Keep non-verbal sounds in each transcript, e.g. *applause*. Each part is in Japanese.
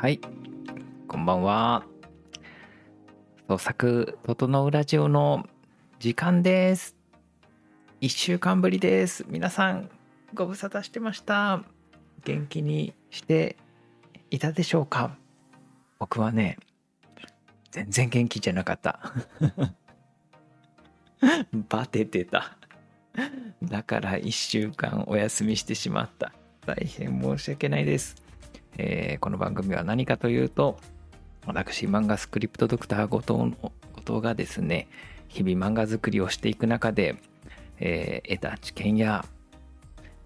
はい、こんばんは。創作整うラジオの時間です。一週間ぶりです。皆さん、ご無沙汰してました。元気にしていたでしょうか？僕はね、全然元気じゃなかった。*laughs* バテてた。だから一週間お休みしてしまった。大変申し訳ないです。えーこの番組は何かというと私漫画スクリプトドクター後藤の後藤がですね日々漫画作りをしていく中で、えー得た知見や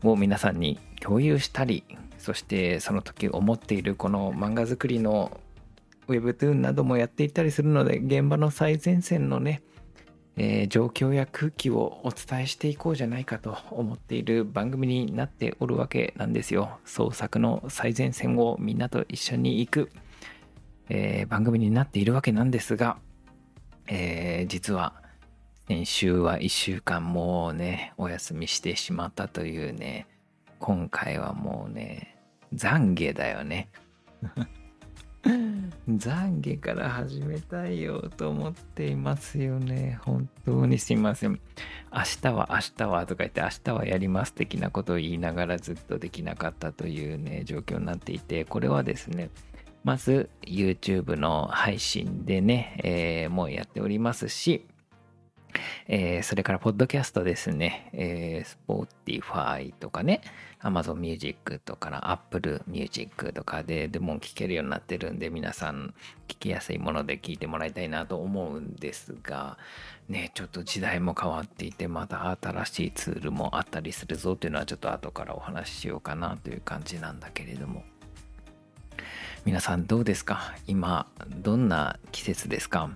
を皆さんに共有したりそしてその時思っているこの漫画作りの Webtoon などもやっていったりするので現場の最前線のねえー状況や空気をお伝えしていこうじゃないかと思っている番組になっておるわけなんですよ。創作の最前線をみんなと一緒に行く、えー番組になっているわけなんですが、えー実は先週は1週間もうねお休みしてしまったというね今回はもうね懺悔だよね。*laughs* *laughs* 懺悔から始めたいよと思っていますよね。本当にすいません。明日は明日はとか言って明日はやります的なことを言いながらずっとできなかったというね状況になっていてこれはですねまず YouTube の配信でね、えーもうやっておりますしえーそれから、ポッドキャストですね。えー、Spotify とかね、Amazon Music とか、Apple Music とかで、でも聞けるようになってるんで、皆さん聞きやすいもので聞いてもらいたいなと思うんですが、ね、ちょっと時代も変わっていて、また新しいツールもあったりするぞっていうのは、ちょっと後からお話ししようかなという感じなんだけれども。皆さんどうですか？今、どんな季節ですか？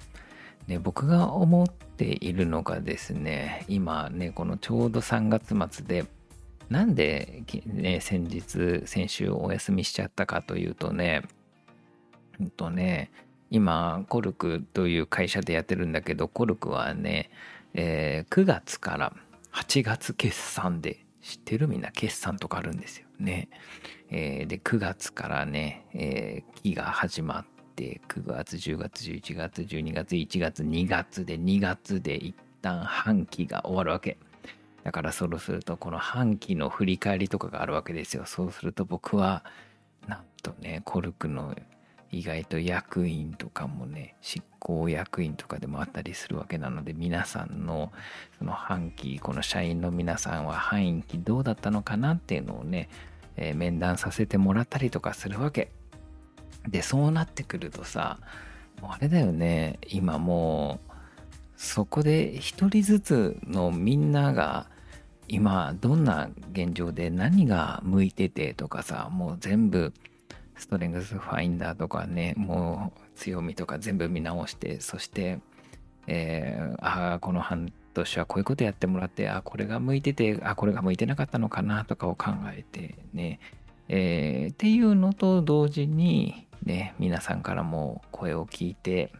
ね、僕が思っているのがですね今ねこのちょうど3月末でなんで、ね、先日先週お休みしちゃったかというとねうんとね今コルクという会社でやってるんだけどコルクはね、えー9月から8月決算で知ってる？みんな決算とかあるんですよね。えーで9月からね、えー期が始まって9月10月11月12月1月2月で2月で一旦半期が終わるわけ。だからそろするとこの半期の振り返りとかがあるわけですよ。そうすると僕はなんとねコルクの意外と役員とかもね執行役員とかでもあったりするわけなので皆さんのその半期この社員の皆さんは半期どうだったのかなっていうのをね、え面談させてもらったりとかするわけ。でそうなってくるとさあれだよね。今もうそこで一人ずつのみんなが今どんな現状で何が向いててとかさもう全部ストレングスファインダーとかねもう強みとか全部見直してそして、えーああこの半年はこういうことやってもらってあこれが向いててあこれが向いてなかったのかなとかを考えてね。えーっていうのと同時にね皆さんからも声を聞いて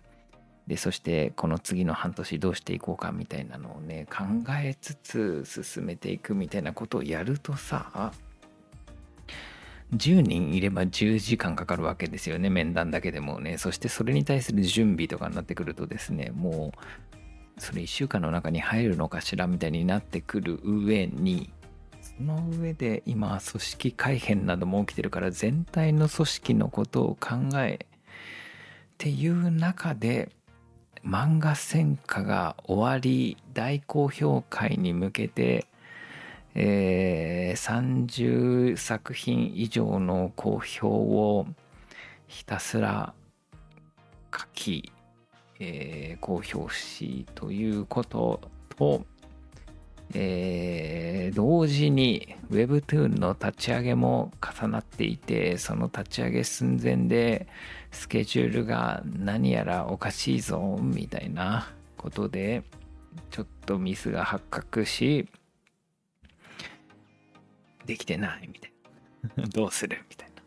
でそしてこの次の半年どうしていこうかみたいなのをね考えつつ進めていくみたいなことをやるとさ10人いれば10時間かかるわけですよね面談だけでもね。そしてそれに対する準備とかになってくるとですねもうそれ1週間の中に入るのかしらみたいになってくる上にその上で今組織改変なども起きてるから全体の組織のことを考えっていう中で漫画戦火が終わり大好評会に向けて、えー30作品以上の好評をひたすら書き、えー公表しということと、えー同時に Webtoon の立ち上げも重なっていてその立ち上げ寸前でスケジュールが何やらおかしいぞみたいなことでちょっとミスが発覚しできてないみたいな。*laughs* どうするみたいな。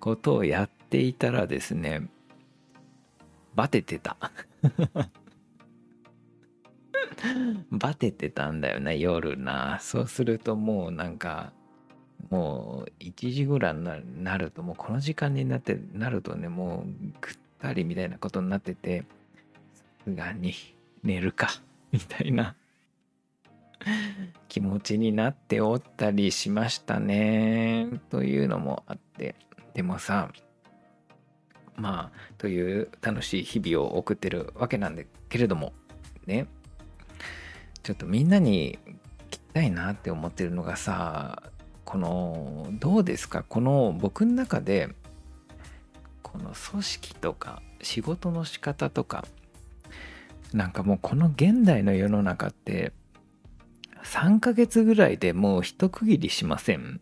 ことをやっていたらですねバテてた *laughs* *laughs* バテてたんだよね夜な。そうするともうなんかもう1時ぐらいになるともうこの時間になってなるとねもうぐったりみたいなことになっててさすがに寝るかみたいな。*laughs* 気持ちになっておったりしましたね。というのもあって。でもさまあという楽しい日々を送ってるわけなんだけれどもね。ちょっとみんなに聞きたいなって思ってるのがさこのどうですか？この僕の中でこの組織とか仕事の仕方とかなんかもうこの現代の世の中って3ヶ月ぐらいでもう一区切りしません？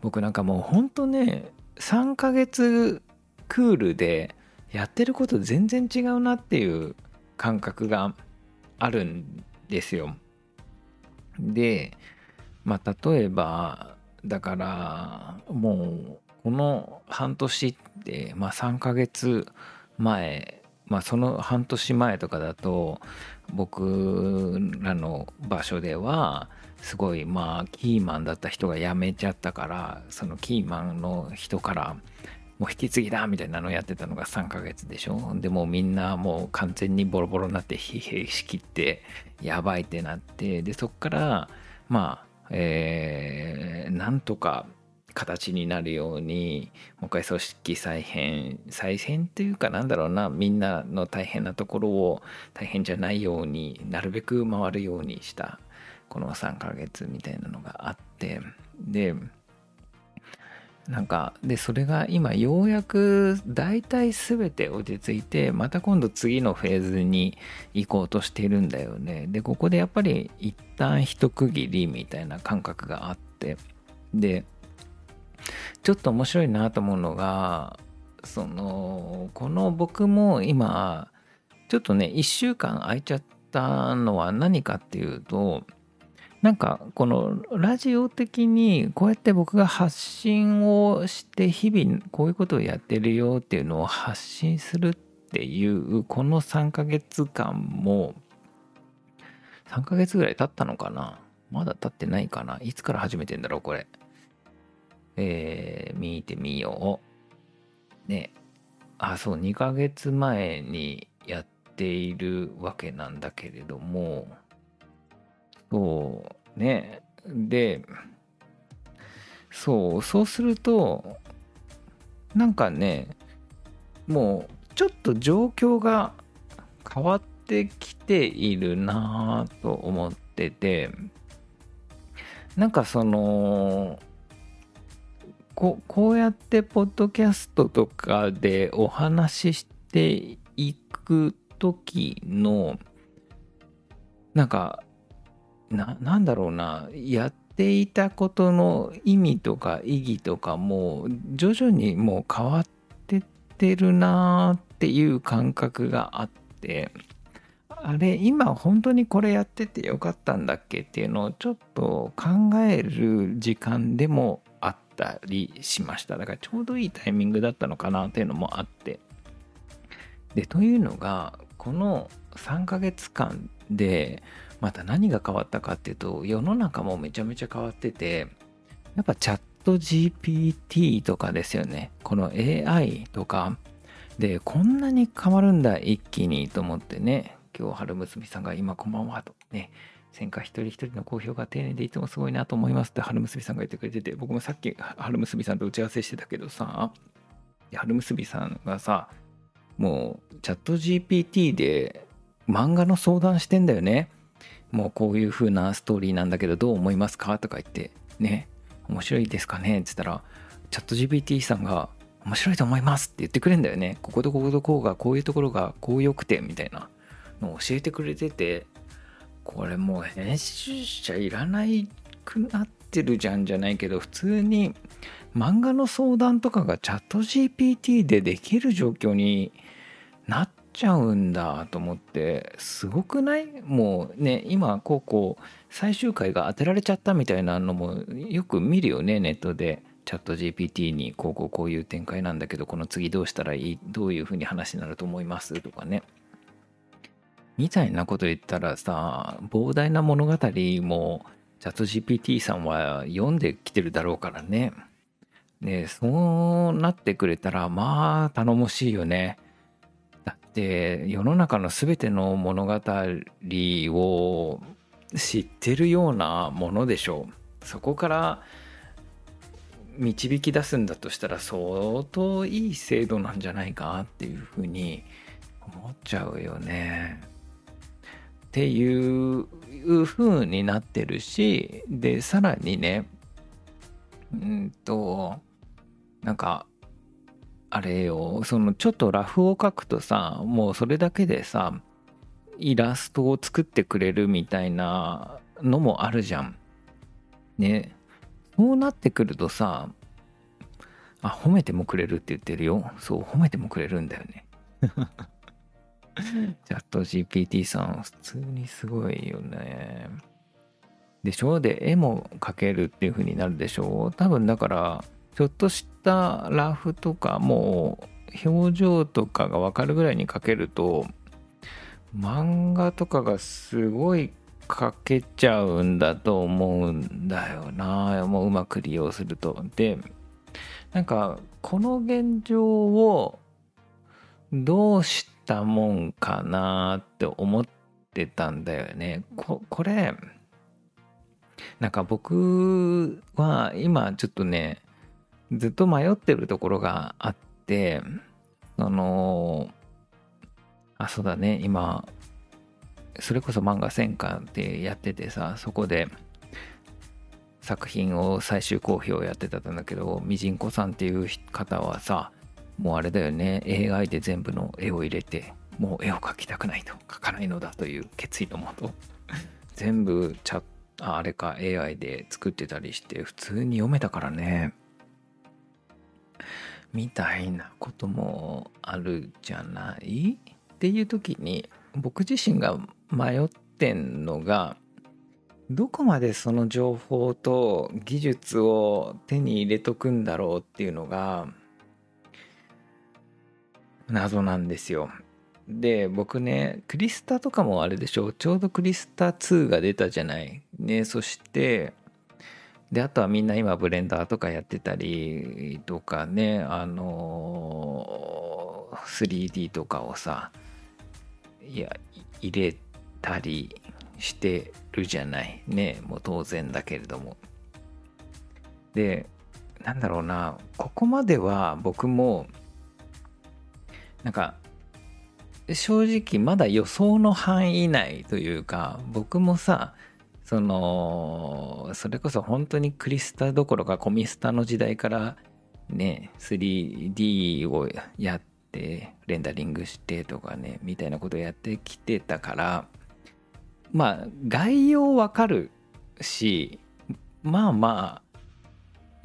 僕なんかもうほんとね3ヶ月クールでやってること全然違うなっていう感覚があるんですよ。でまあ例えばだからもうこの半年ってまあ3ヶ月前まあその半年前とかだと僕らの場所ではすごいまあキーマンだった人が辞めちゃったからそのキーマンの人からもう引き継ぎだみたいなのをやってたのが3ヶ月でしょ。でもみんなもう完全にボロボロになって疲弊しきってやばいってなってでそっからまあえー、なんとか形になるようにもう一回組織再編再編っていうかなんだろうなみんなの大変なところを大変じゃないようになるべく回るようにしたこの3ヶ月みたいなのがあってでなんかでそれが今ようやく大体全て落ち着いてまた今度次のフェーズに行こうとしてるんだよね。でここでやっぱり一旦一区切りみたいな感覚があって。でちょっと面白いなと思うのがそのこの僕も今ちょっとね1週間空いちゃったのは何かっていうとなんかこのラジオ的にこうやって僕が発信をして日々こういうことをやってるよっていうのを発信するっていうこの3ヶ月間も3ヶ月ぐらい経ったのかな？まだ経ってないかな？いつから始めてんだろうこれ。えー、見てみよう。ね。あそう2ヶ月前にやっているわけなんだけれども。そうね。でそうそうするとなんかねもうちょっと状況が変わってきているなぁと思っててなんかそのここうやってポッドキャストとかでお話ししていく時のなんかななんだろうなやっていたことの意味とか意義とかも徐々にもう変わってってるなっていう感覚があってあれ今本当にこれやっててよかったんだっけっていうのをちょっと考える時間でもあったりしました。だからちょうどいいタイミングだったのかなっていうのもあって。でというのがこの3ヶ月間でまた何が変わったかっていうと世の中もめちゃめちゃ変わっててやっぱチャット GPT とかですよね。この AI とか。でこんなに変わるんだ一気にと思ってね。今日春娘さんが今こんばんはとね。戦果一人一人の公表が丁寧でいつもすごいなと思いますって春娘さんが言ってくれてて僕もさっき春娘さんと打ち合わせしてたけどさ春娘さんがさもうチャット GPT で漫画の相談してんだよね。もうこういう風なストーリーなんだけどどう思いますか？とか言ってね面白いですかね？って言ったらチャット GPT さんが面白いと思いますって言ってくれんだよね。こことこことこうがこういうところがこう良くてみたいなのを教えてくれててこれもう編集者いらないくなってるじゃんじゃないけど普通に漫画の相談とかがチャット GPT でできる状況になってちゃうんだと思ってすごくない？もうね今こうこう最終回が当てられちゃったみたいなのもよく見るよねネットで。チャット GPT にこうこうこういう展開なんだけどこの次どうしたらいい？どういうふうに話になると思います？とかね。みたいなこと言ったらさ膨大な物語もチャット GPT さんは読んできてるだろうからね。ねそうなってくれたらまあ頼もしいよね。だって世の中の全ての物語を知ってるようなものでしょう。そこから導き出すんだとしたら相当いい制度なんじゃないかっていうふうに思っちゃうよね。っていう風になってるしでさらにねうんとなんかあれよそのちょっとラフを描くとさもうそれだけでさイラストを作ってくれるみたいなのもあるじゃん。ねそうなってくるとさあ褒めてもくれるって言ってるよそう褒めてもくれるんだよね。*laughs* チャット GPT さん普通にすごいよね。でしょ？で絵も描けるっていう風になるでしょ？多分だからちょっとしたラフとかもう表情とかが分かるぐらいに描けると漫画とかがすごい描けちゃうんだと思うんだよなもううまく利用すると。でなんかこの現状をどうしたもんかなって思ってたんだよね。ここれなんか僕は今ちょっとねずっと迷ってるところがあってそのあそうだね。今それこそ漫画戦艦ってやっててさそこで作品を最終公表やってたんだけどみじんこさんっていう方はさもうあれだよね。AI で全部の絵を入れてもう絵を描きたくないと描かないのだという決意のもと全部チャあれか AI で作ってたりして普通に読めたからね。みたいなこともあるじゃない？っていう時に僕自身が迷ってんのがどこまでその情報と技術を手に入れとくんだろうっていうのが謎なんですよ。で僕ねクリスタとかもあれでしょちょうどクリスタ2が出たじゃない？ねそしてであとはみんな今ブレンダーとかやってたりとかねあの 3D とかをさいや入れたりしてるじゃない。ねもう当然だけれども。でなんだろうなここまでは僕もなんか正直まだ予想の範囲内というか僕もさそのそれこそ本当にクリスタどころかコミスタの時代からね 3D をやってレンダリングしてとかねみたいなことをやってきてたからまあ概要わかるしまあま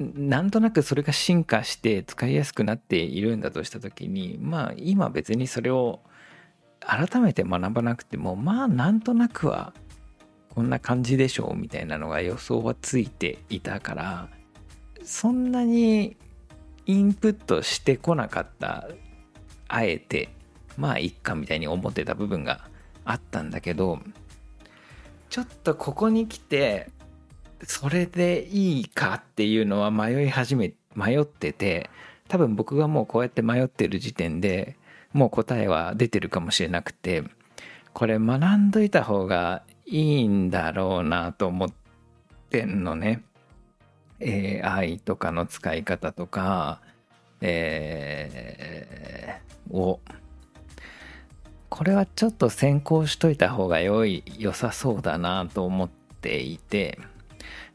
あなんとなくそれが進化して使いやすくなっているんだとした時にまあ今別にそれを改めて学ばなくてもまあなんとなくはこんな感じでしょうみたいなのが予想はついていたからそんなにインプットしてこなかったあえてまあいっかみたいに思ってた部分があったんだけどちょっとここに来てそれでいいかっていうのは迷い始め迷ってて多分僕がもうこうやって迷ってる時点でもう答えは出てるかもしれなくてこれ学んどいた方がいいんだろうなと思ってんのね。AI とかの使い方とかえー、を。これはちょっと先行しといた方が良い良さそうだなと思っていて。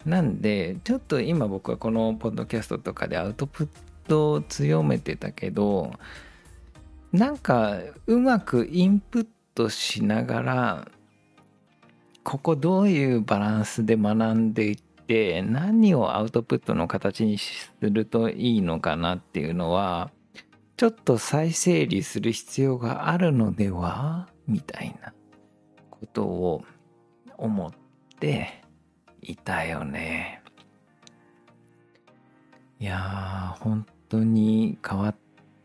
なんでちょっと今僕はこのポッドキャストとかでアウトプットを強めてたけどなんかうまくインプットしながらここどういうバランスで学んでいって何をアウトプットの形にするといいのかなっていうのはちょっと再整理する必要があるのではみたいなことを思っていたよね。いやー本当に変わっ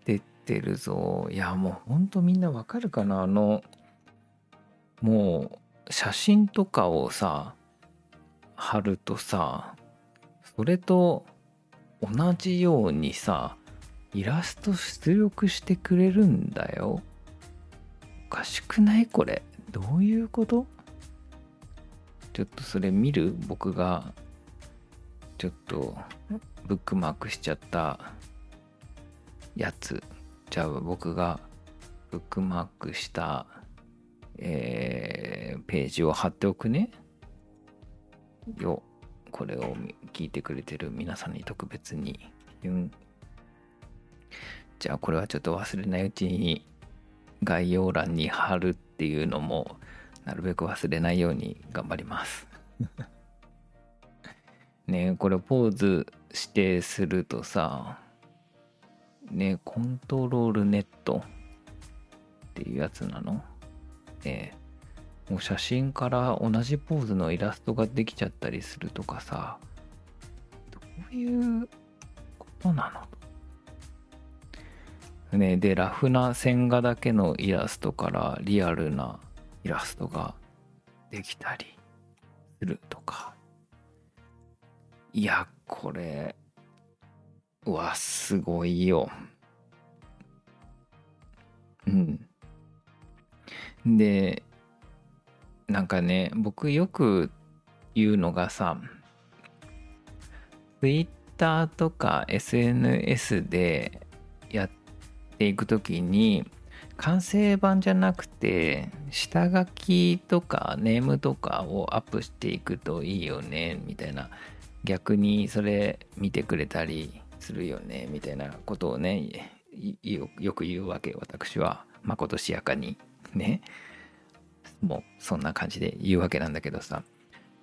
てってるぞ。いやもう本当みんなわかるかな？あのもう写真とかをさ貼るとさそれと同じようにさイラスト出力してくれるんだよ。おかしくないこれ。どういうこと？ちょっとそれ見る？僕が。ちょっとブックマークしちゃったやつ。じゃあ僕がブックマークした、えー、ページを貼っておくね。よこれを聞いてくれてる皆さんに特別にじゃあこれはちょっと忘れないうちに概要欄に貼るっていうのもなるべく忘れないように頑張ります。*laughs* ねこれポーズ指定するとさねコントロールネットっていうやつなの？ねもう写真から同じポーズのイラストができちゃったりするとかさどういうことなの？ねでラフな線画だけのイラストからリアルなイラストができたりするとか。いやこれうわすごいよ。うん。でなんかね僕よく言うのがさ Twitter とか SNS でやっていく時に完成版じゃなくて下書きとかネームとかをアップしていくといいよねみたいな。逆にそれ見てくれたりするよねみたいなことをねよく言うわけ私は。まことしやかに。ねもうそんな感じで言うわけなんだけどさ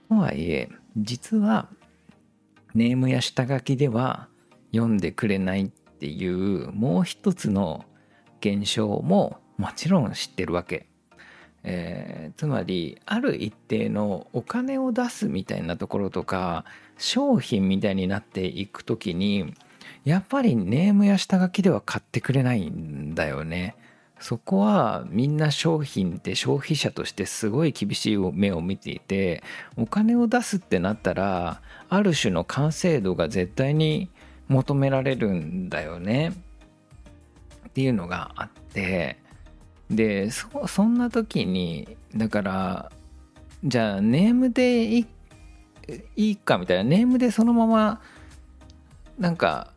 とはいえ実はネームや下書きでは読んでくれないっていうもう一つの現象ももちろん知ってるわけ。えー、つまりある一定のお金を出すみたいなところとか商品みたいになっていく時にやっぱりネームや下書きでは買ってくれないんだよね。そこはみんな商品って消費者としてすごい厳しい目を見ていてお金を出すってなったらある種の完成度が絶対に求められるんだよね。っていうのがあって。でそそんな時にだからじゃあネームでいいかみたいなネームでそのままなんか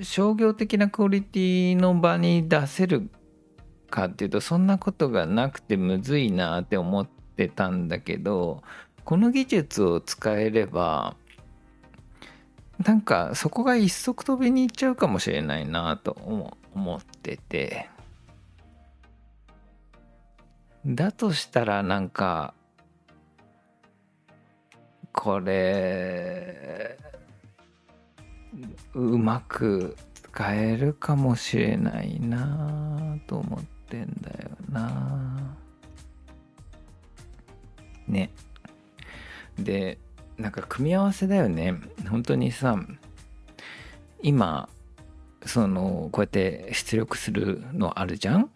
商業的なクオリティの場に出せるかっていうとそんなことがなくてむずいなって思ってたんだけどこの技術を使えればなんかそこが一足飛びにいっちゃうかもしれないなと思ってて。だとしたらなんかこれうまく使えるかもしれないなと思って。ってんだよな。ね。でなんか組み合わせだよね。本当にさ今そのこうやって出力するのあるじゃん？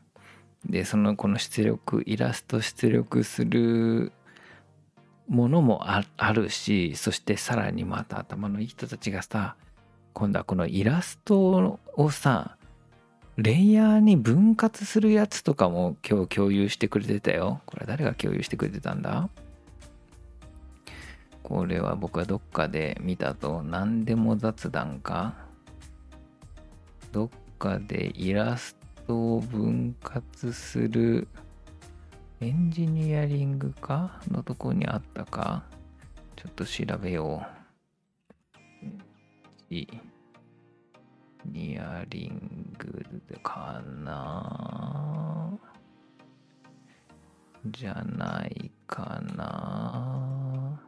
でそのこの出力イラスト出力するものもあるしそしてさらにまた頭のいい人たちがさ今度はこのイラストをさレイヤーに分割するやつとかも今日共有してくれてたよ。これ誰が共有してくれてたんだ？これは僕はどっかで見たと。何でも雑談か？どっかでイラストを分割するエンジニアリングか？のとこにあったか？ちょっと調べよう。ニアリングかなじゃないかな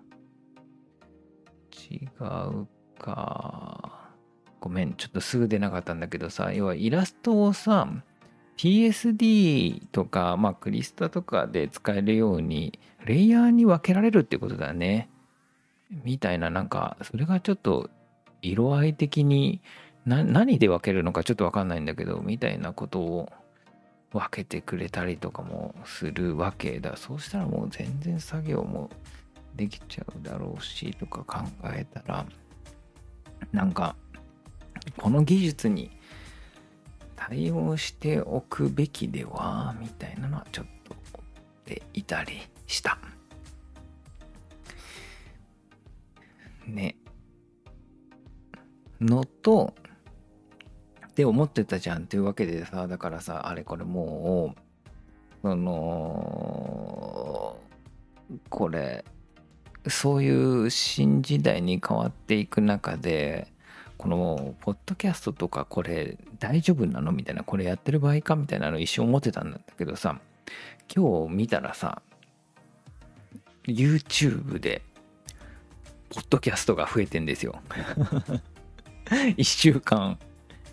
違うか。ごめん、ちょっとすぐ出なかったんだけどさ、要はイラストをさ、PSD とか、まあ、クリスタとかで使えるように、レイヤーに分けられるってことだね。みたいな、なんか、それがちょっと色合い的に何で分けるのかちょっと分かんないんだけどみたいなことを分けてくれたりとかもするわけだそうしたらもう全然作業もできちゃうだろうしとか考えたらなんかこの技術に対応しておくべきではみたいなのはちょっと思っていたりした。ね。のと、って思ってたじゃんっていうわけでさ、だからさ、あれこれもう、その、これ、そういう新時代に変わっていく中で、このポッドキャストとかこれ大丈夫なの？みたいなこれやってる場合か？みたいなの一瞬思ってたんだけどさ今日見たらさ YouTube でポッドキャストが増えてんですよ。*laughs* 1週間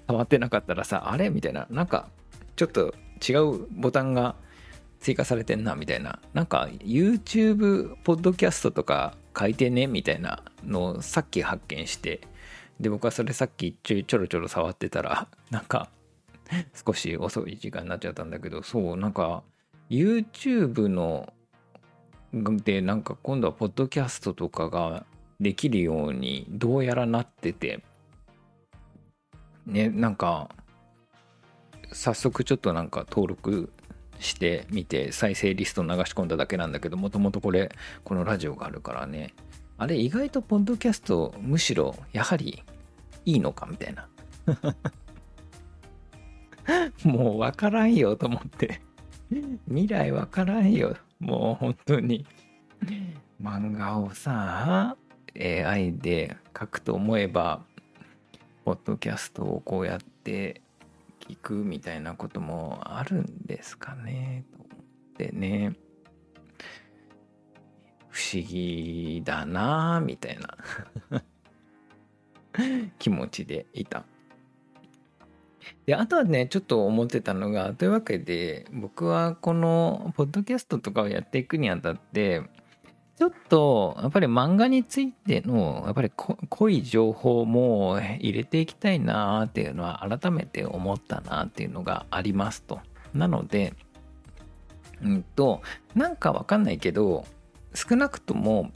触ってなかったらさあれ？みたいな。なんかちょっと違うボタンが追加されてんなみたいな。なんか YouTube ポッドキャストとか書いてねみたいなのをさっき発見して。で僕はそれさっきちょろちょろ触ってたら *laughs* なんか少し遅い時間になっちゃったんだけどそうなんか YouTube のでなんか今度はポッドキャストとかができるようにどうやらなってて。ねなんか早速ちょっとなんか登録してみて再生リスト流し込んだだけなんだけどもともとこれこのラジオがあるからね。あれ意外とポッドキャストむしろやはりいいのかみたいな。*laughs* もう分からんよと思って。未来分からんよ。もう本当に。漫画をさ AI で書くと思えばポッドキャストをこうやって聞くみたいなこともあるんですかねと思ってね不思議だなみたいな *laughs* 気持ちでいた。であとはねちょっと思ってたのがというわけで僕はこのポッドキャストとかをやっていくにあたってちょっとやっぱり漫画についてのやっぱり濃い情報も入れていきたいなっていうのは改めて思ったなっていうのがありますと。なので、うんと、なんかわかんないけど、少なくとも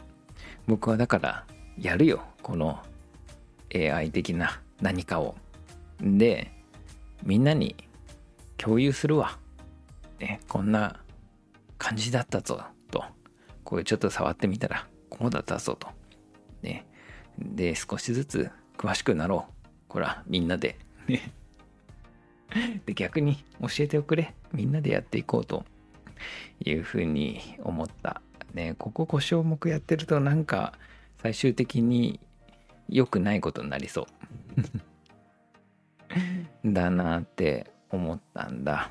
僕はだからやるよ。この AI 的な何かを。で、みんなに共有するわ。ね、こんな感じだったぞと。これちょっと触ってみたらこうだったぞと。ね。で、少しずつ詳しくなろう。これはみんなで。ね。*laughs* で、逆に教えておくれ。みんなでやっていこうというふうに思った。ね、ここ5項目やってるとなんか最終的に良くないことになりそう *laughs* だなって思ったんだ。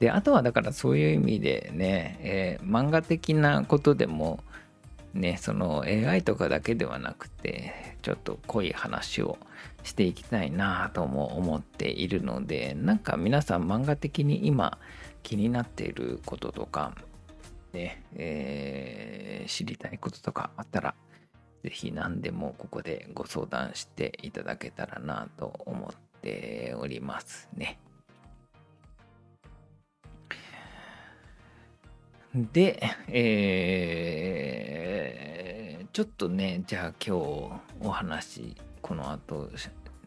であとはだからそういう意味でね、えー、漫画的なことでもねその AI とかだけではなくてちょっと濃い話をしていきたいなとも思っているのでなんか皆さん漫画的に今気になっていることとかね、えー、知りたいこととかあったらぜひ何でもここでご相談していただけたらなと思っておりますね。で、えー、ちょっとね、じゃあ今日お話、この後、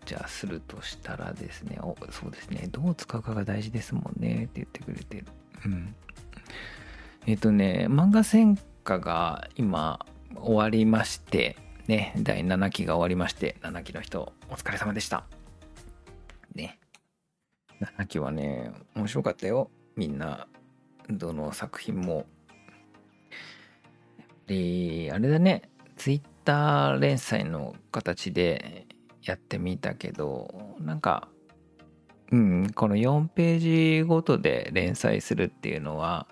じゃあするとしたらですね、おそうですね、どう使うかが大事ですもんねって言ってくれてる。うん。えっ、ー、とね、漫画戦火が今終わりまして、ね、第7期が終わりまして、7期の人、お疲れ様でした。ね。7期はね、面白かったよ。みんなどの作品も。で、あれだね、ツイッター連載の形でやってみたけど、なんか、うん、この4ページごとで連載するっていうのは、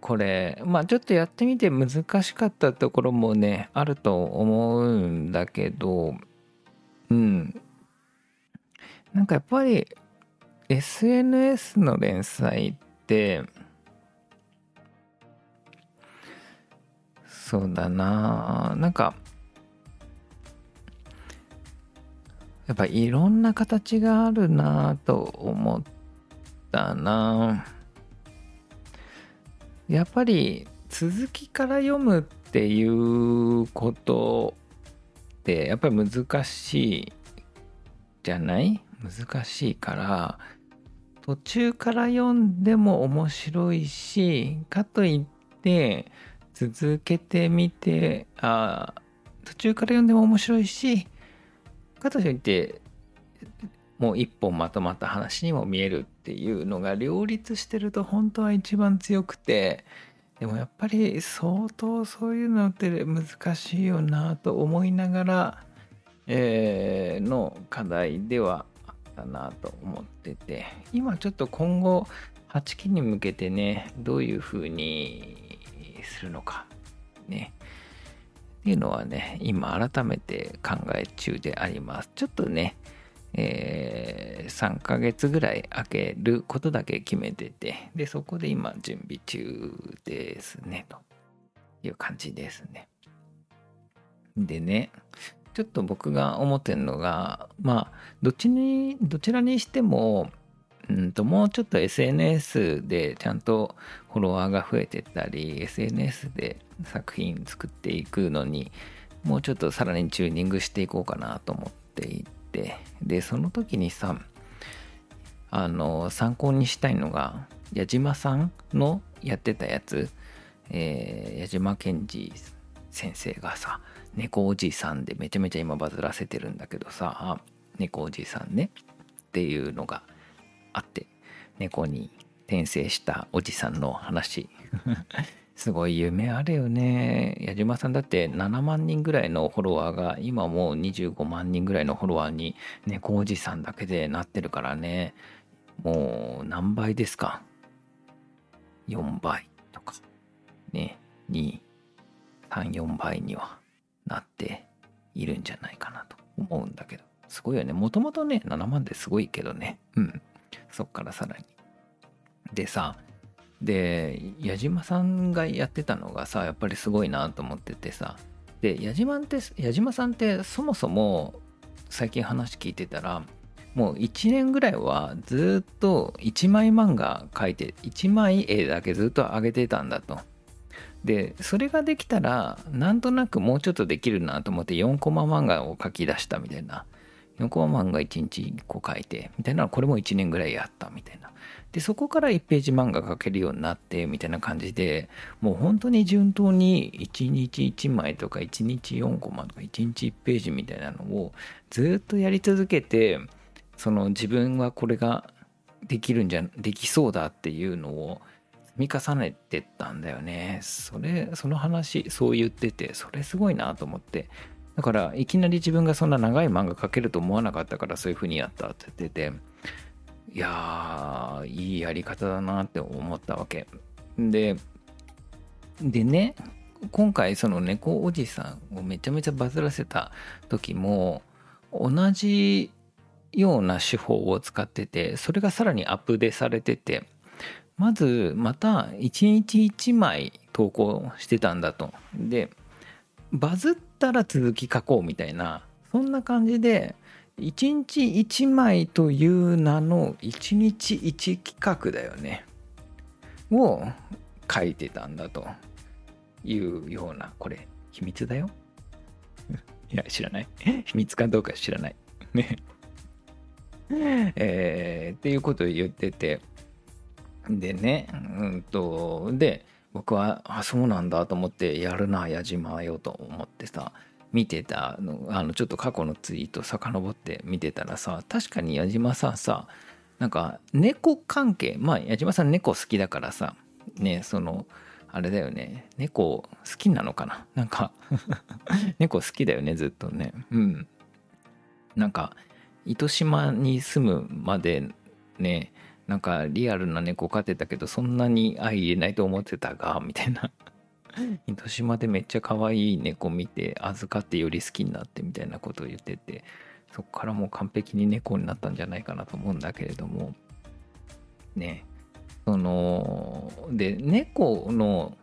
これ、まあちょっとやってみて難しかったところもね、あると思うんだけど、うん。なんかやっぱり SNS の連載ってそうだな。なんかやっぱいろんな形があるなと思ったな。やっぱり続きから読むっていうことってやっぱり難しいじゃない？難しいから途中から読んでも面白いしかといって続けてみてあ途中から読んでも面白いしかといってもう一本まとまった話にも見えるっていうのが両立してると本当は一番強くてでもやっぱり相当そういうのって難しいよなと思いながら、えー、の課題ではたなと思ってて今ちょっと今後8期に向けてねどういう風にするのかねっていうのはね今改めて考え中でありますちょっとねえー、3ヶ月ぐらい空けることだけ決めてて、で、そこで今準備中ですね、という感じですね。でね、ちょっと僕が思ってるのが、まあ、どっちに、どちらにしても、うんと、もうちょっと SNS でちゃんとフォロワーが増えてったり、SNS で作品作っていくのに、もうちょっとさらにチューニングしていこうかなと思っていて、でその時にさあの参考にしたいのが矢島さんのやってたやつ、えー、矢島健二先生がさ猫おじさんでめちゃめちゃ今バズらせてるんだけどさ猫おじさんねっていうのがあって猫に転生したおじさんの話 *laughs* すごい夢あるよね。矢島さんだって7万人ぐらいのフォロワーが今もう25万人ぐらいのフォロワーに猫おじさんだけでなってるからね。もう何倍ですか ?4 倍とか。ね。2、3、4倍にはなっているんじゃないかなと思うんだけど。すごいよね。もともとね、7万ですごいけどね。うん。そっからさらに。でさ、で矢島さんがやってたのがさやっぱりすごいなと思っててさで矢島って矢島さんってそもそも最近話聞いてたらもう1年ぐらいはずっと1枚漫画描いて1枚絵だけずっと上げてたんだと。でそれができたらなんとなくもうちょっとできるなと思って4コマ漫画を書き出したみたいな。4コマ漫画1日1個書いてみたいなこれも1年ぐらいやったみたいな。でそこから1ページ漫画描けるようになってみたいな感じでもう本当に順当に1日1枚とか1日4コマとか1日1ページみたいなのをずっとやり続けてその自分はこれができるんじゃできそうだっていうのを積み重ねてったんだよね。それその話そう言っててそれすごいなと思って。だからいきなり自分がそんな長い漫画描けると思わなかったからそういう風にやったって言ってて。いやーいいやり方だなって思ったわけ。ででね今回その猫おじさんをめちゃめちゃバズらせた時も同じような手法を使っててそれがさらにアップデされてて。まずまた1日1枚投稿してたんだと。でバズったら続き書こうみたいなそんな感じで1日1枚という名の1日1企画だよね。を書いてたんだと。いうようなこれ秘密だよ。*laughs* いや知らない。*laughs* 秘密かどうか知らない。ね。*laughs* えー、っていうことを言ってて。でねうんとで僕はあそうなんだと思ってやるな矢島よと思ってさ見てたのあのちょっと過去のツイート遡って見てたらさ確かに矢島さんさなんか猫関係まあ矢島さん猫好きだからさねそのあれだよね猫好きなのかななんか *laughs* 猫好きだよねずっとね。うん。なんか糸島に住むまでねなんかリアルな猫飼ってたけどそんなに相入れないと思ってたが *laughs* みたいな。糸島でめっちゃ可愛い猫見て預かってより好きになってみたいなことを言っててそこからもう完璧に猫になったんじゃないかなと思うんだけれども。ね。そので猫の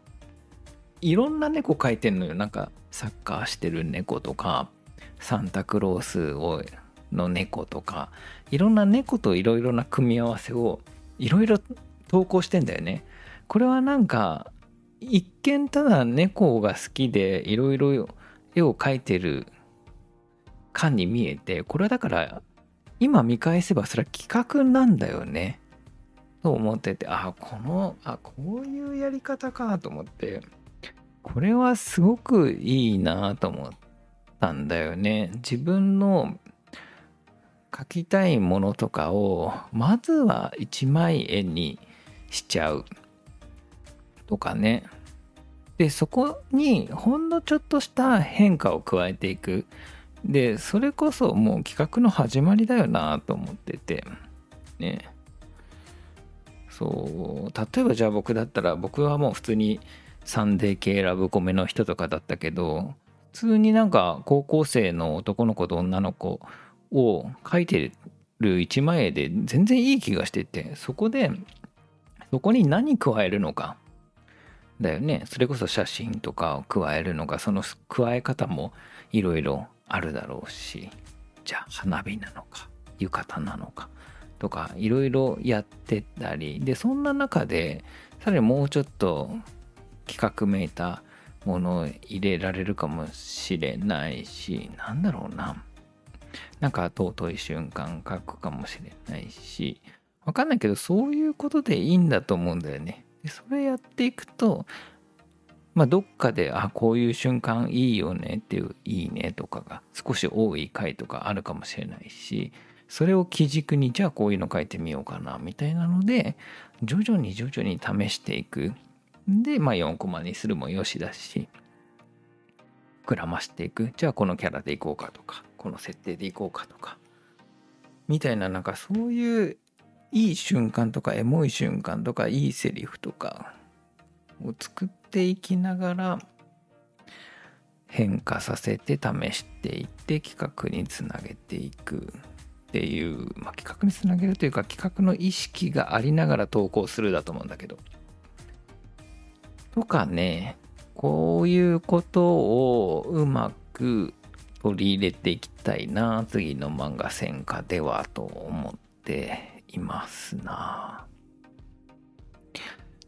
いろんな猫描いてんのよ。なんかサッカーしてる猫とかサンタクロースをの猫とかいろんな猫といろいろな組み合わせをいろいろ投稿してんだよね。これはなんか一見ただ猫が好きでいろいろ絵を描いてる感に見えてこれはだから今見返せばそれは企画なんだよね。と思っててあこのあこういうやり方かと思って。これはすごくいいなと思ったんだよね。自分の描きたいものとかをまずは一枚絵にしちゃうとかね。でそこにほんのちょっとした変化を加えていく。でそれこそもう企画の始まりだよなと思ってて。ね。そう。例えばじゃあ僕だったら僕はもう普通にサンデー系ラブコメの人とかだったけど普通になんか高校生の男の子と女の子を描いてる一枚絵で全然いい気がしててそこでそこに何加えるのか。だよね。それこそ写真とかを加えるのか。その加え方もいろいろあるだろうし。じゃあ花火なのか。浴衣なのか。とかいろいろやってたり。でそんな中でさらにもうちょっと企画めいたものを入れられるかもしれないしなんだろうな。なんか尊い瞬間書くかもしれないしわかんないけどそういうことでいいんだと思うんだよね。でそれやっていくとまあどっかであこういう瞬間いいよねっていういいねとかが少し多い回とかあるかもしれないしそれを基軸にじゃあこういうの書いてみようかなみたいなので徐々に徐々に試していく。でまあ4コマにするもよしだし膨らましていく。じゃあこのキャラでいこうかとか。この設定でいこうかとかみたいななんかそういういい瞬間とかエモい瞬間とかいいセリフとかを作っていきながら変化させて試していって企画につなげていくっていう、まあ、企画につなげるというか企画の意識がありながら投稿するだと思うんだけどとかねこういうことをうまく取り入れていきたいな次の漫画戦火ではと思っていますな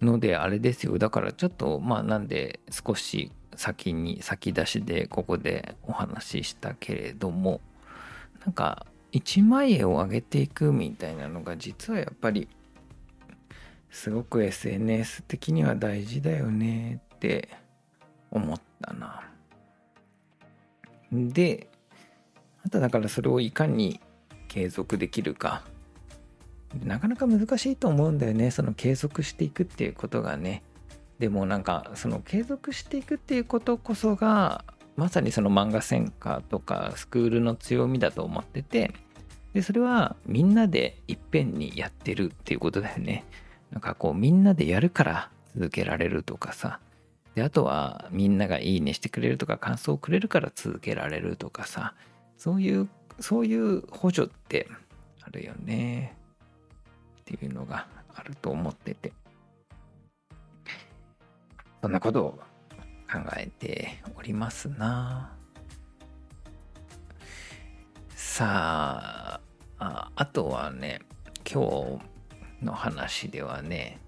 のであれですよだからちょっとまあなんで少し先に先出しでここでお話ししたけれどもなんか1枚絵を上げていくみたいなのが実はやっぱりすごく SNS 的には大事だよねって思ったな。で、あとだからそれをいかに継続できるか。なかなか難しいと思うんだよね。その継続していくっていうことがね。でもなんかその継続していくっていうことこそがまさにその漫画専科とかスクールの強みだと思っててでそれはみんなでいっぺんにやってるっていうことだよねなんかこうみんなでやるから続けられるとかさであとはみんながいいねしてくれるとか感想をくれるから続けられるとかさそういうそういう補助ってあるよね。っていうのがあると思ってて。そんなことを考えておりますな。さあああとはね今日の話ではね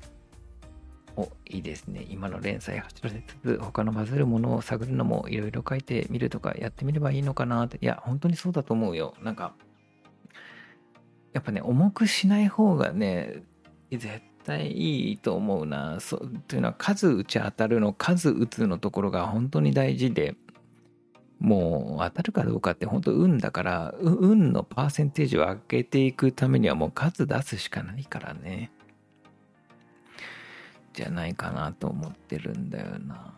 お、いいですね。今の連載走らせつつ、他のバズるものを探るのもいろいろ書いてみるとかやってみればいいのかなって。いや、本当にそうだと思うよ。なんか、やっぱね、重くしない方がね、絶対いいと思うな。そうというのは、数打ち当たるの、数打つのところが本当に大事で、もう当たるかどうかって本当運だから、運のパーセンテージを上げていくためにはもう数出すしかないからね。じゃないかなと思ってるんだよな。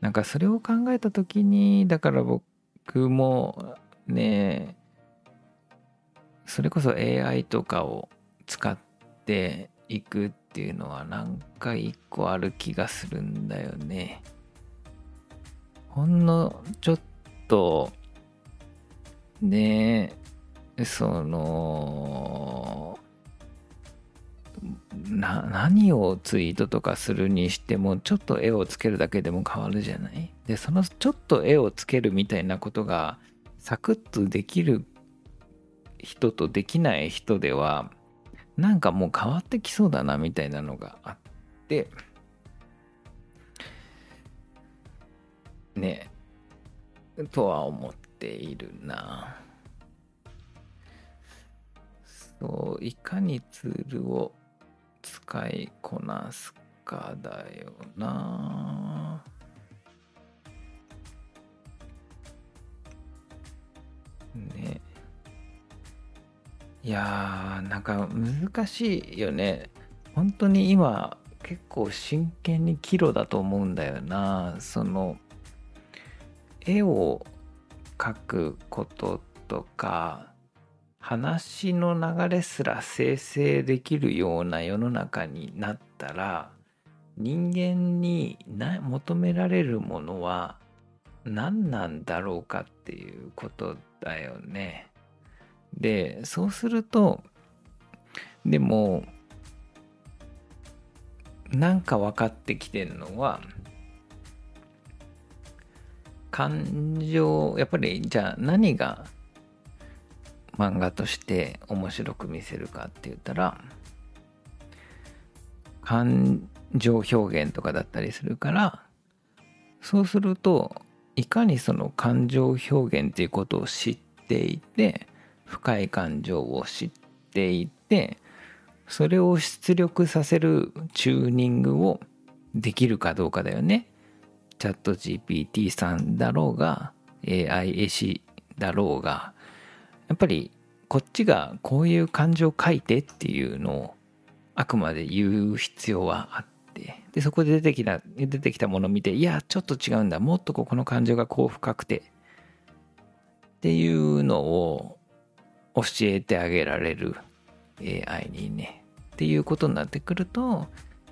なんかそれを考えた時にだから僕もねそれこそ AI とかを使っていくっていうのはなんか一個ある気がするんだよね。ほんのちょっとねそのな何をツイートとかするにしてもちょっと絵をつけるだけでも変わるじゃない？でそのちょっと絵をつけるみたいなことがサクッとできる人とできない人ではなんかもう変わってきそうだなみたいなのがあって。ね。とは思っているな。そういかにツールを使いこなすかだよな。ね。いやーなんか難しいよね。本当に今結構真剣に岐路だと思うんだよな。その絵を描くこととか話の流れすら生成できるような世の中になったら人間に求められるものは何なんだろうかっていうことだよね。でそうするとでもなんか分かってきてるのは感情やっぱりじゃあ何が漫画として面白く見せるかって言ったら感情表現とかだったりするからそうするといかにその感情表現っていうことを知っていて深い感情を知っていてそれを出力させるチューニングをできるかどうかだよね。チャット GPT さんだろうが AI 絵師だろうがやっぱりこっちがこういう感情を書いてっていうのをあくまで言う必要はあってでそこで出てきた出てきたものを見ていやちょっと違うんだもっとここの感情がこう深くて。っていうのを教えてあげられる AI にね。っていうことになってくると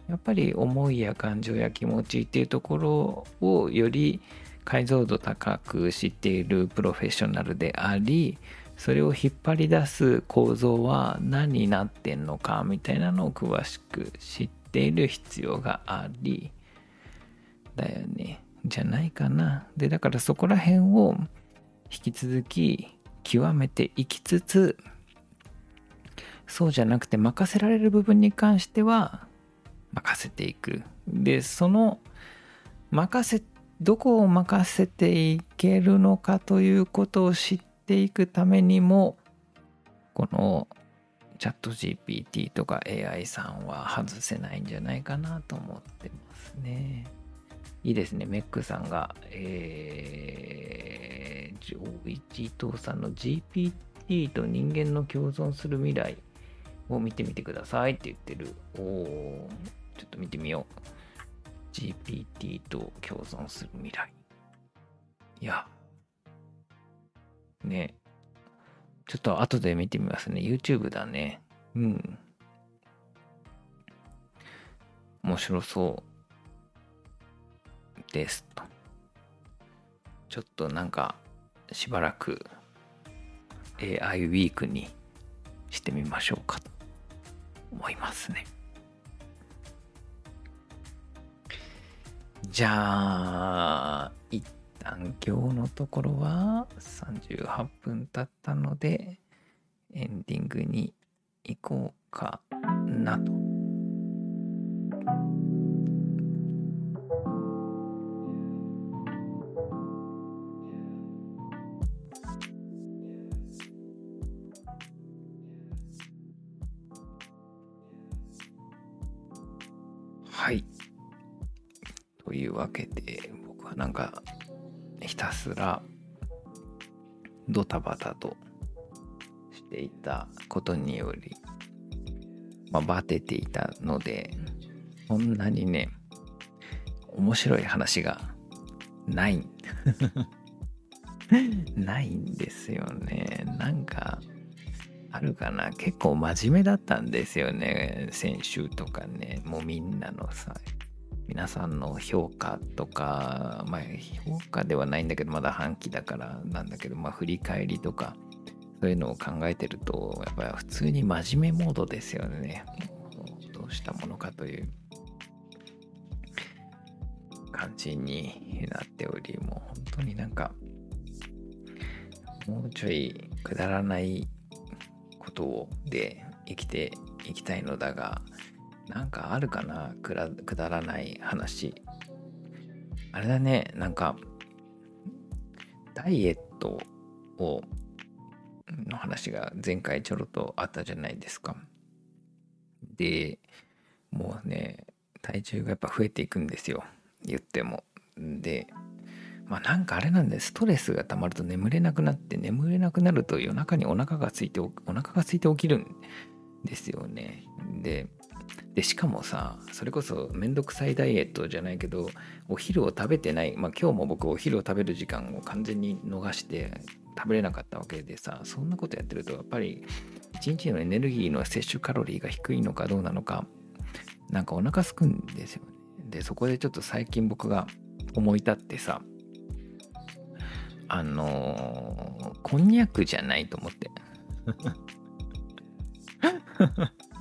やっぱり思いや感情や気持ちっていうところをより解像度高く知っているプロフェッショナルでありそれを引っ張り出す構造は何になってんのかみたいなのを詳しく知っている必要がありだよね。じゃないかな。でだからそこら辺を引き続き極めていきつつそうじゃなくて任せられる部分に関しては任せていく。でその任せどこを任せていけるのかということを知ってていくためにもこのチャット GPT とか AI さんは外せないんじゃないかなと思ってますね。いいですね。メックさんが、えー、上一伊藤さんの GPT と人間の共存する未来を見てみてくださいって言ってる。おー、ちょっと見てみよう。GPT と共存する未来。いや、ね。ちょっと後で見てみますね。YouTube だね。うん。面白そうですと。ちょっとなんかしばらく AI ウィークにしてみましょうかと思いますね。じゃあ、一旦今日のところは38分経ったので、エンディングに行こうかなと。はい。というわけで、僕はなんか、ひたすら、ドタバタとしていたことにより、まあ、バテていたので、そんなにね、面白い話がない。*laughs* ないんですよね。なんか、あるかな結構真面目だったんですよね先週とかねもうみんなのさ皆さんの評価とかまあ評価ではないんだけどまだ半期だからなんだけどまあ振り返りとかそういうのを考えてるとやっぱり普通に真面目モードですよね。どうしたものかという。感じになっておりもう本当になんかもうちょいくだらないことをで生きていきたいのだがなんかあるかな？くだらない話あれだねなんかダイエットをの話が前回ちょろっとあったじゃないですか。でもうね体重がやっぱ増えていくんですよ言っても。でまあなんかあれなんでストレスが溜まると眠れなくなって眠れなくなると夜中にお腹が空いてお腹が空いて起きるんですよね。ででしかもさそれこそめんどくさいダイエットじゃないけどお昼を食べてない。まあ今日も僕お昼を食べる時間を完全に逃して食べれなかったわけでさそんなことやってるとやっぱり一日のエネルギーの摂取カロリーが低いのかどうなのかなんかお腹すくんですよね。でそこでちょっと最近僕が思い立ってさあのー、こんにゃくじゃないと思って。*laughs*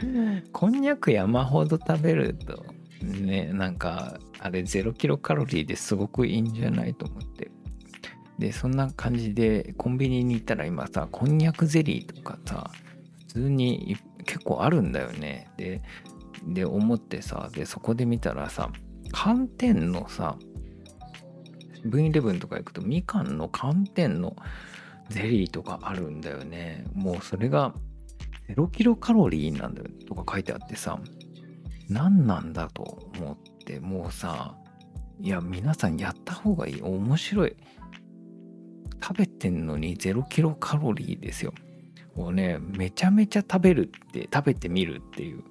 *laughs* こんにゃく山ほど食べるとねなんかあれ0キロカロリーですごくいいんじゃないと思ってでそんな感じでコンビニに行ったら今さこんにゃくゼリーとかさ普通に結構あるんだよね。でで思ってさでそこで見たらさ寒天のさ V11 とか行くとみかんの寒天のゼリーとかあるんだよね。もうそれが0キロカロリーなんだよとか書いてあってさ何なんだと思ってもうさいや皆さんやった方がいい。面白い。食べてんのに0キロカロリーですよ。もうねめちゃめちゃ食べるって食べてみるっていう。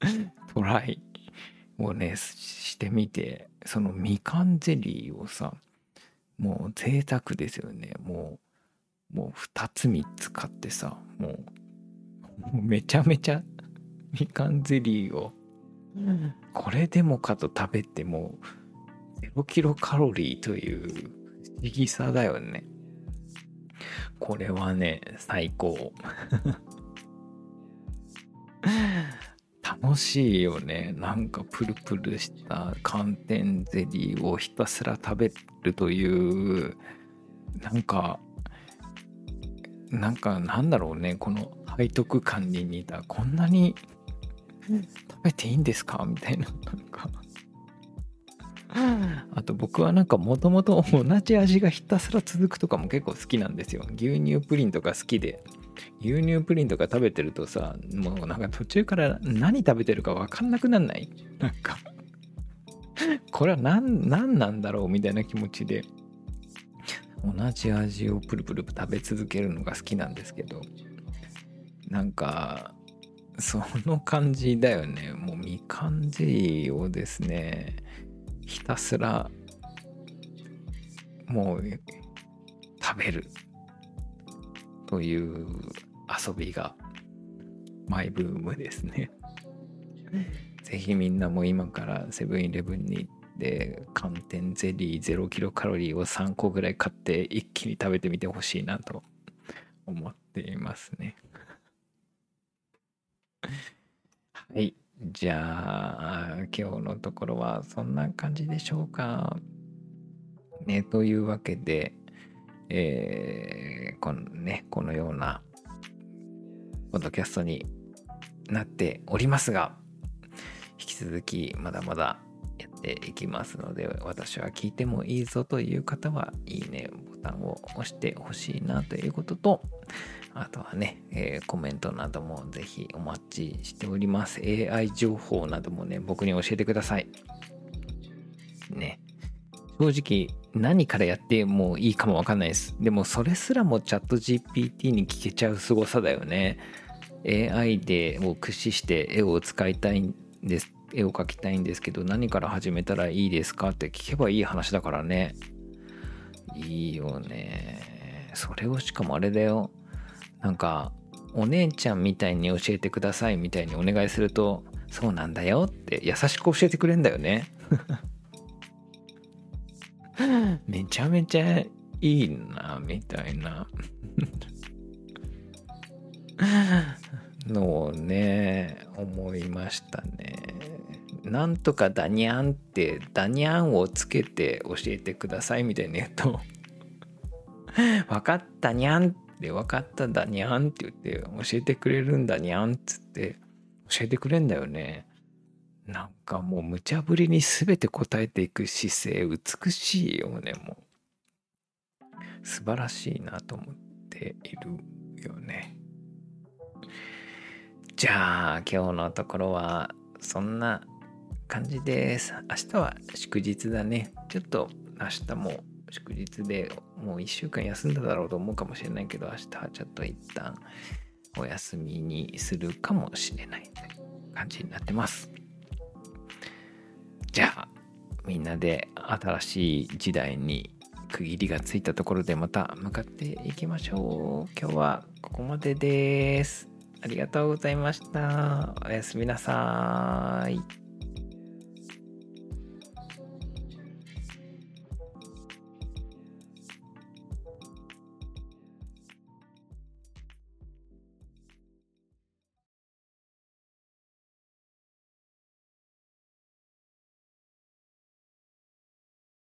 *laughs* トライ。をねしてみてそのみかんゼリーをさもう贅沢ですよね。もうもう2つ3つ買ってさもうめちゃめちゃみかんゼリーをこれでもかと食べても0キロカロリーという不思議さだよね。これはね最高。*laughs* 楽しいよね。なんかプルプルした寒天ゼリーをひたすら食べるというなんかなんかなんだろうねこの背徳感に似たこんなに食べていいんですか？みたいななんか。あと僕はなんかもともと同じ味がひたすら続くとかも結構好きなんですよ。牛乳プリンとか好きで。牛乳プリンとか食べてるとさもうなんか途中から何食べてるか分かんなくなんない？なんか。これは何何なんだろう？みたいな気持ちで同じ味をプルプル食べ続けるのが好きなんですけどなんかその感じだよね。もうみかんゼリーをですねひたすらもう食べる。という遊びがマイブームですね。ぜひみんなも今からセブンイレブンにで寒天ゼリー0キロカロリーを3個ぐらい買って一気に食べてみてほしいなと思っていますね。はい。じゃあ今日のところはそんな感じでしょうか。ねというわけでえー、このねこのようなポッドキャストになっておりますが引き続きまだまだっていきますので私は聞いてもいいぞという方はいいねボタンを押してほしいなということとあとはね、えー、コメントなどもぜひお待ちしております。AI 情報などもね僕に教えてください。ね。正直何からやってもいいかもわかんないです。でもそれすらもチャット GPT に聞けちゃう凄さだよね。AI でを駆使して絵を使いたいんです絵を描きたいんですけど何から始めたらいいですかって聞けばいい話だからね。いいよね。それをしかもあれだよ。なんかお姉ちゃんみたいに教えてくださいみたいにお願いするとそうなんだよって優しく教えてくれんだよね。*laughs* めちゃめちゃいいなみたいな。*laughs* のをね思いましたね。なんとかダニャンってダニャンをつけて教えてくださいみたいに言うと分かったにゃんって分かっただにゃんって言って教えてくれるんだにゃんっつって。教えてくれんだよね。なんかもう無茶ぶりに全て答えていく姿勢美しいよねもう。素晴らしいなと思っているよね。じゃあ今日のところはそんな感じです。明日は祝日だね。ちょっと明日も祝日でもう1週間休んだだろうと思うかもしれないけど明日はちょっと一旦お休みにするかもしれないい感じになってます。じゃあみんなで新しい時代に区切りがついたところでまた向かっていきましょう。今日はここまでです。ありがとうございました。おやすみなさい。